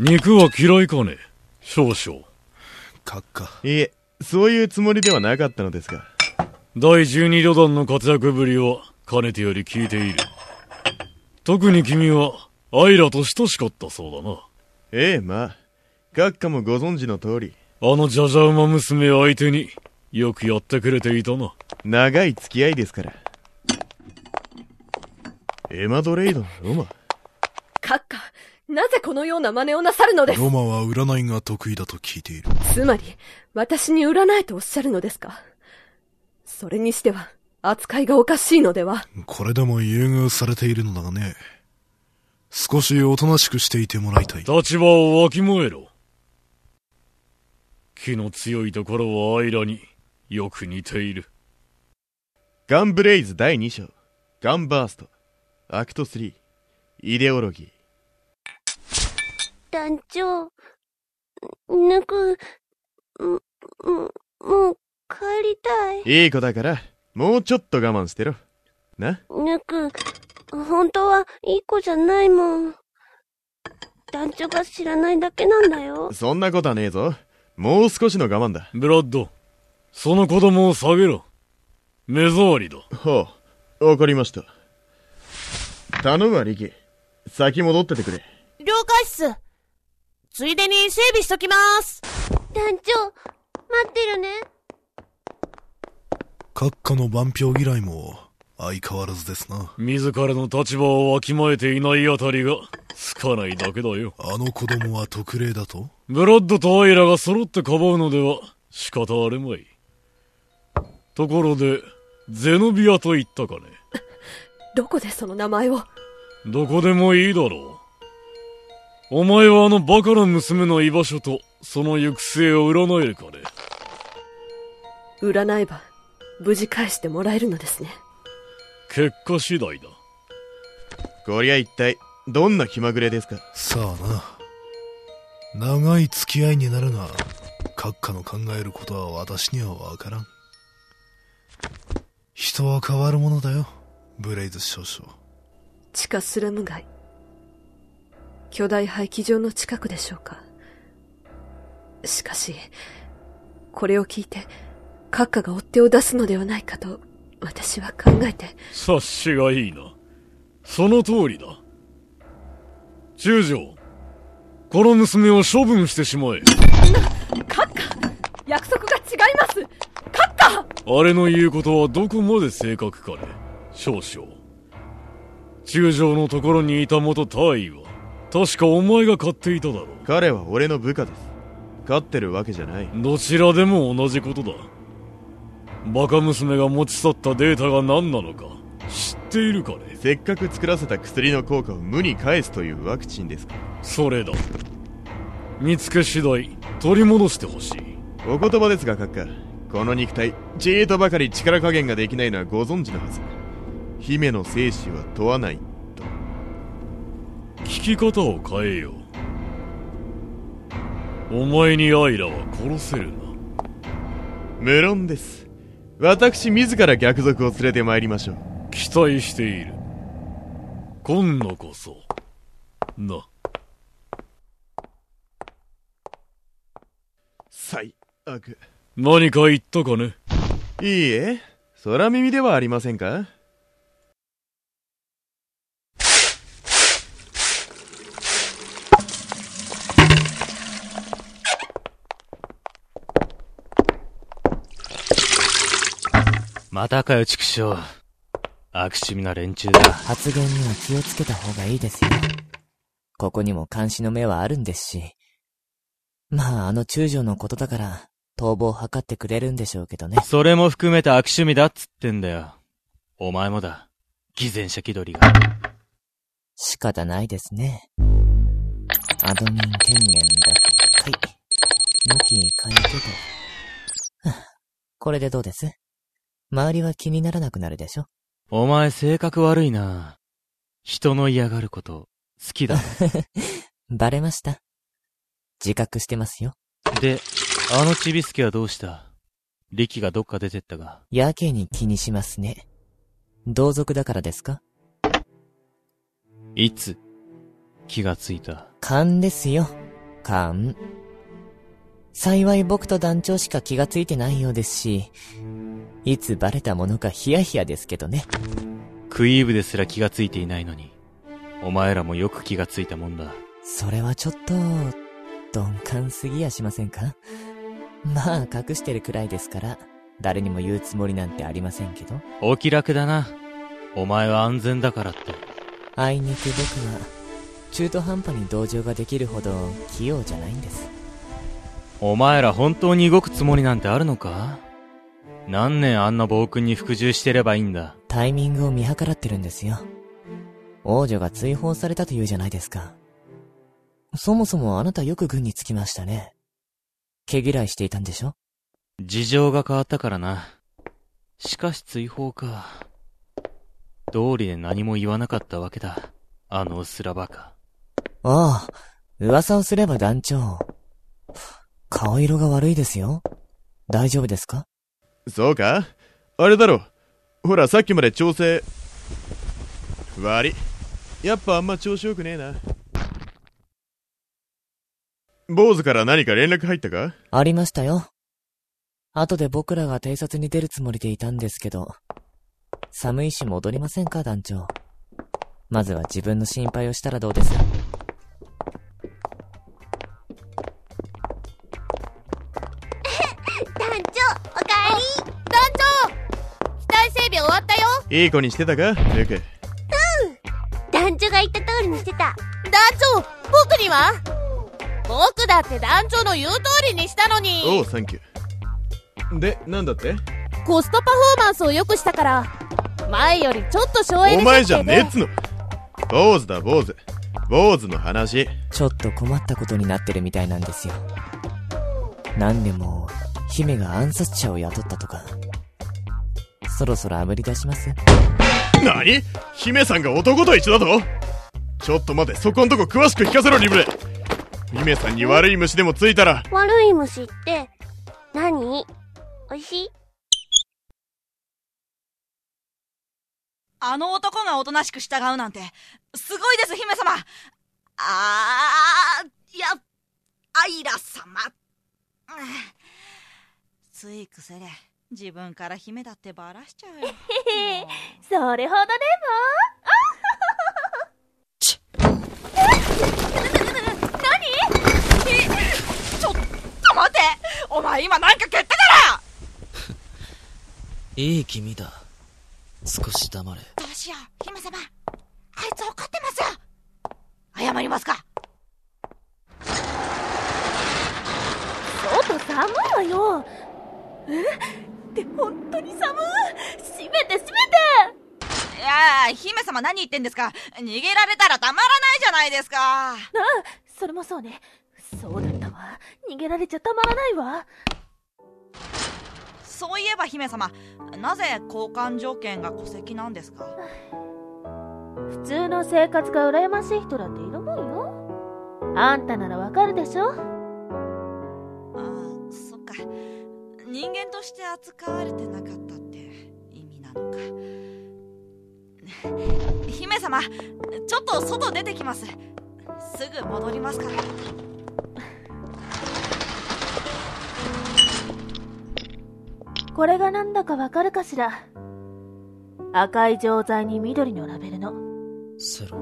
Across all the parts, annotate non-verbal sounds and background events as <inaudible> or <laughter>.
肉は嫌いかね？少々。閣下。いえ、そういうつもりではなかったのですが。第十二旅団の活躍ぶりは、かねてより聞いている。特に君は、アイラと親しかったそうだな。ええ、まあ。閣下もご存知の通り。あのじゃじゃ馬娘相手によくやってくれていたな。長い付き合いですから。エマドレイドのロマ閣下、なぜこのような真似をなさるのです？ロマは占いが得意だと聞いている。つまり、私に占えとおっしゃるのですか？それにしては、扱いがおかしいのでは？これでも優遇されているのだがね。少しおとなしくしていてもらいたい。立場をわきまえろ。気の強いところはアイラによく似ている。ガンブレイズ第2章。ガンバースト。アクト3。イデオロギー。団長、ぬく、も、もう帰りたい。いい子だから、もうちょっと我慢してろ。な？ぬく、本当はいい子じゃないもん。団長が知らないだけなんだよ。そんなことはねえぞ。もう少しの我慢だ。ブラッド、その子供を下げろ。目障りだ。はあ、わかりました。頼むわ、リキ。先戻っててくれ。了解っす。ついでに整備しときます。団長、待ってるね。閣下の万票嫌いも相変わらずですな。自らの立場をわきまえていないあたりが、つかないだけだよ。あの子供は特例だと？ブラッドとアイラが揃ってかばうのでは仕方あれまい。ところで、ゼノビアと言ったかね。<laughs> どこでその名前を？どこでもいいだろう。お前はあのバカな娘の居場所と、その行く末を占えるかね？占えば、無事返してもらえるのですね。結果次第だ。こりゃ一体、どんな気まぐれですか？さあな。長い付き合いになるが、閣下の考えることは私にはわからん。人は変わるものだよ、ブレイズ少々。地下スラム街。巨大廃棄場の近くでしょうか？しかし、これを聞いて、閣下が追っ手を出すのではないかと、私は考えて。察しがいいな。その通りだ。中将、この娘を処分してしまえ。閣下約束が違います閣下あれの言うことはどこまで正確かね少々。中将のところにいた元大尉は、確かお前が買っていただろう。彼は俺の部下です。飼ってるわけじゃない。どちらでも同じことだ。バカ娘が持ち去ったデータが何なのか、知っているかね？せっかく作らせた薬の効果を無に返すというワクチンですかそれだ。見つけ次第、取り戻してほしい。お言葉ですが、閣下。この肉体、ちーとばかり力加減ができないのはご存知のはず。姫の生死は問わない、き方を変えよう。お前にアイラは殺せるな。無論です。私自ら逆賊を連れて参りましょう。期待している。今度こそ、な。最悪。何か言ったかね？いいえ、空耳ではありませんか？またかよ、畜生。悪趣味な連中だ。発言には気をつけた方がいいですよ。ここにも監視の目はあるんですし。まあ、あの中将のことだから、逃亡を図ってくれるんでしょうけどね。それも含めて悪趣味だっつってんだよ。お前もだ。偽善者気取りが。仕方ないですね。アドミン権限脱会。向き変えてと。はあこれでどうです？周りは気にならなくなるでしょ？お前性格悪いな。人の嫌がること、好きだ。<laughs> バレました。自覚してますよ。で、あのちびすけはどうした？力がどっか出てったが。やけに気にしますね。同族だからですか？いつ、気がついた。勘ですよ。勘。幸い僕と団長しか気がついてないようですし、いつバレたものかヒヤヒヤですけどね。クイーブですら気がついていないのに、お前らもよく気がついたもんだ。それはちょっと、鈍感すぎやしませんか？まあ、隠してるくらいですから、誰にも言うつもりなんてありませんけど。お気楽だな。お前は安全だからって。あいにく僕は、中途半端に同情ができるほど器用じゃないんです。お前ら本当に動くつもりなんてあるのか？何年あんな暴君に服従してればいいんだ？タイミングを見計らってるんですよ。王女が追放されたというじゃないですか。そもそもあなたよく軍につきましたね。毛嫌いしていたんでしょ？事情が変わったからな。しかし追放か。道理で何も言わなかったわけだ。あのスラバカ。ああ、噂をすれば団長。顔色が悪いですよ。大丈夫ですか？そうか？あれだろ。ほら、さっきまで調整。悪い。やっぱあんま調子よくねえな。坊主から何か連絡入ったか？ありましたよ。後で僕らが偵察に出るつもりでいたんですけど、寒いし戻りませんか、団長。まずは自分の心配をしたらどうですいい子にしてたか？ルク。団長が言った通りにしてた。団長僕には？僕だって団長の言う通りにしたのにおう、サンキュー。で、なんだって？コストパフォーマンスを良くしたから、前よりちょっと省エネお前じゃねえっねつの。坊主だ、坊主。坊主の話。ちょっと困ったことになってるみたいなんですよ。なんでも、姫が暗殺者を雇ったとか。そろそろ炙り出します。何？姫さんが男と一緒だとちょっと待て、そこんとこ詳しく聞かせろ、リブレ。姫さんに悪い虫でもついたら、悪い虫って、何？美味しい？あの男がおとなしく従うなんて、すごいです、姫様。あー、いや、アイラ様。うん。つい癖で、自分から姫だってばらしちゃうよ。<laughs> それほどで <laughs> ちょっと待ってお前今なんか蹴ったから <laughs> いい気味だ。少し黙れ。どうしよう、姫様。あいつ怒ってますよ謝りますか外寒いわよ。え？って本当に寒い。閉めて閉めていやー、姫様何言ってんですか？逃げられたらたまらないじゃないですかああ、それもそうね。そうだったわ。逃げられちゃたまらないわ。そういえば姫様、なぜ交換条件が戸籍なんですか？普通の生活が羨ましい人だっているもんよ。あんたならわかるでしょ？ああ、そっか。人間として扱われてなかったって意味なのか。<laughs> 姫様、ちょっと外出てきます。すぐ戻りますから。<laughs> これがなんだかわかるかしら？赤い錠剤に緑のラベルの。セロ。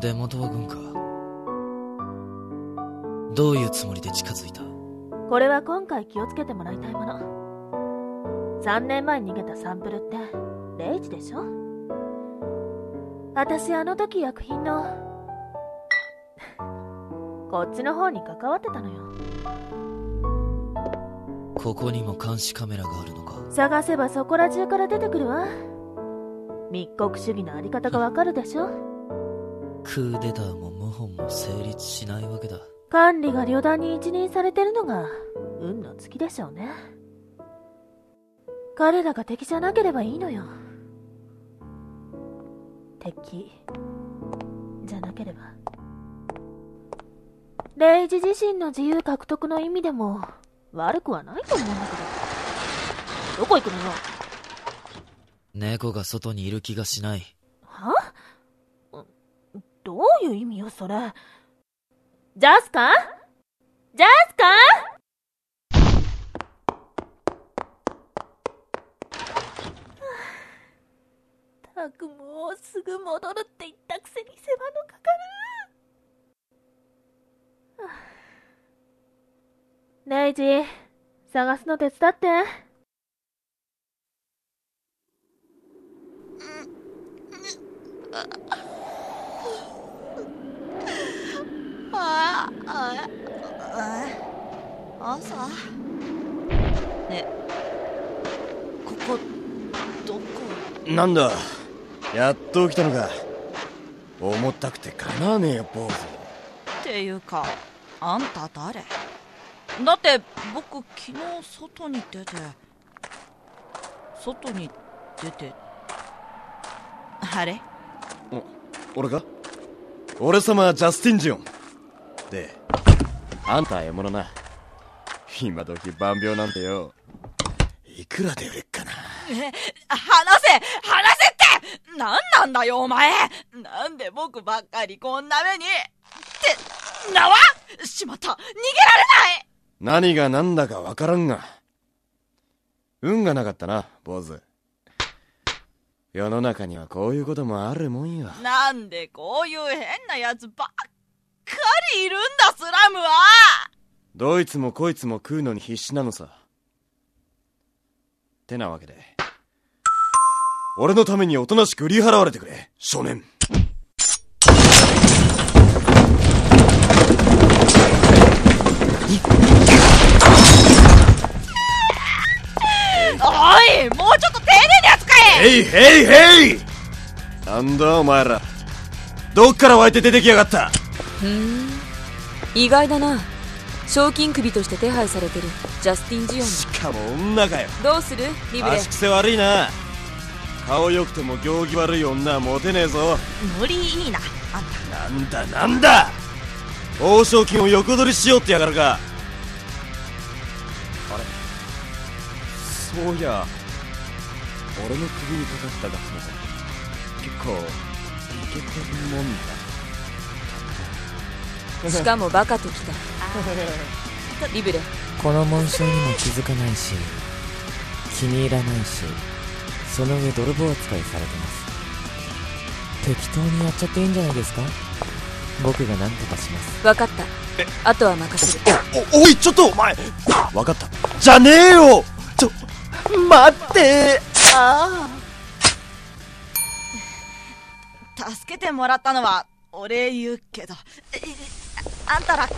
出元は軍か。どういうつもりで近づいた？これは今回気をつけてもらいたいもの。3年前に逃げたサンプルって、レイジでしょ？私あの時薬品の、こっちの方に関わってたのよ。ここにも監視カメラがあるのか？探せばそこら中から出てくるわ。密告主義のあり方がわかるでしょ？クーデターも謀反も成立しないわけだ。管理が旅団に一任されてるのが、運の尽きでしょうね。彼らが敵じゃなければいいのよ。敵、じゃなければ。レイジ自身の自由獲得の意味でも、悪くはないと思うんだけど。どこ行くのよ猫が外にいる気がしない。は？どういう意味よ、それ？ジャスカ？ジャスカ？たくもうすぐ戻るって言ったくせに世話のかかる。はあ。レイジ、探すの手伝って。あああ朝。ねここどこ？なんだやっと起きたのか。重たくてかなわねえよ坊主っていうかあんた誰？だって僕昨日外に出て外に出て。あれ？俺か？俺様はジャスティン・ジオンで。あんたは獲物な。今時万病なんてよ。いくらで売れっかな？え話せ話せって！何なんだよお前！なんで僕ばっかりこんな目に！って縄しまった。逃げられない！何が何だかわからんが。運がなかったな坊主。世の中にはこういうこともあるもんよ。なんでこういう変なやつばっかりいるんだスラムは。どいつもこいつも食うのに必死なのさ。てなわけで。俺のためにおとなしく売り払われてくれ少年。おいもうちょっと丁寧に扱え。ヘイヘイヘイ！なんだお前ら。どっから湧いて出てきやがったふん。意外だな。賞金首として手配されてる。ジャスティン・ジオンしかも女かよ。どうする？リブレ。足癖悪いな。顔良くても行儀悪い女はモテねえぞ。無理いいな。あんた。なんだなんだ。報奨金を横取りしようってやがるか。あれ？そういや俺の首にかかったガスも結構イケてるもんだしかもバカときた。リブレ。この紋章にも気づかないし気に入らないしその上泥棒扱いされてます。適当にやっちゃっていいんじゃないですか？僕が何とかします。分かった。あとは任せる。おおいちょっとお前。分かった。じゃねえよ。ちょ待って。ああ。助けてもらったのはお礼言うけど。えあんたらこ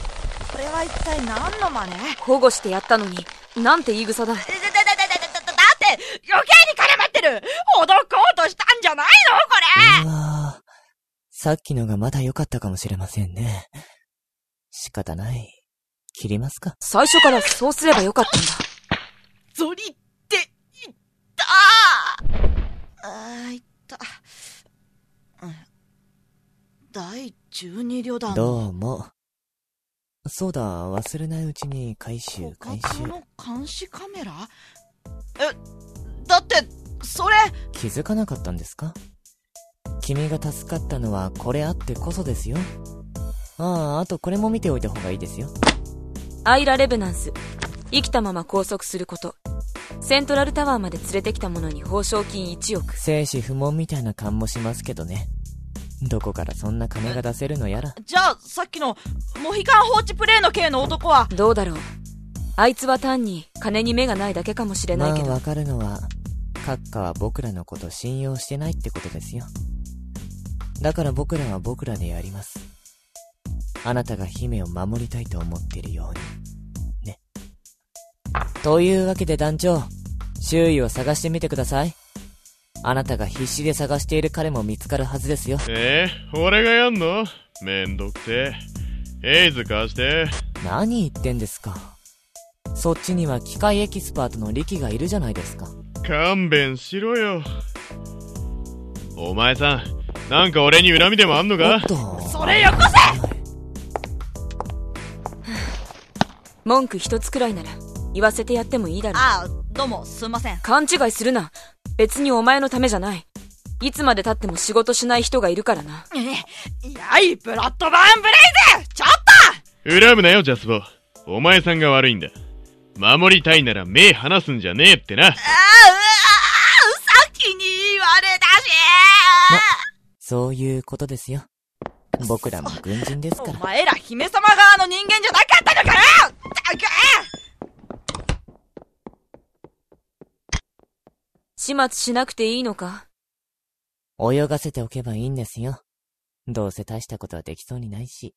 れは一体何の真似？保護してやったのになんて言い草だ。だだだだだだだって！余計に絡まってる！ほどこうとしたんじゃないの？これ！うわー。さっきのがまだ良かったかもしれませんね。仕方ない。切りますか。最初からそうすればよかったんだ。ゾリって言った！あー言った、うん、第12旅団。どうもそうだ忘れないうちに回収回収。この監視カメラ？えだってそれ！気づかなかったんですか？君が助かったのはこれあってこそですよ。あああとこれも見ておいた方がいいですよ。アイラ・レブナンス。生きたまま拘束すること。セントラルタワーまで連れてきた者に報奨金1億。生死不問みたいな感もしますけどねどこからそんな金が出せるのやら。じゃあさっきのモヒカン放置プレイの系の男は？どうだろう。あいつは単に金に目がないだけかもしれないけど、まあわかるのは閣下は僕らのこと信用してないってことですよ。だから僕らは僕らでやります。あなたが姫を守りたいと思っているように。ね。というわけで団長周囲を探してみてくださいあなたが必死で探している彼も見つかるはずですよ。えー、俺がやんの？めんどくせえ。エイズ貸して。何言ってんですか。そっちには機械エキスパートのリキがいるじゃないですか。勘弁しろよ。お前さん、なんか俺に恨みでもあんのか？それよこせ！<sighs> 文句一つくらいなら言わせてやってもいいだろう。ああどうもすんません。勘違いするな別にお前のためじゃないいつまで経っても仕事しない人がいるからなえやいブラッドバーンブレイズちょっ恨むなよ、ジャスボ。お前さんが悪いんだ。守りたいなら目離すんじゃねえってな。ああ、うわさっきに言われたしそういうことですよ。僕らも軍人ですから。お前ら姫様側の人間じゃなかったのかよった始末しなくていいのか？泳がせておけばいいんですよ。どうせ大したことはできそうにないし。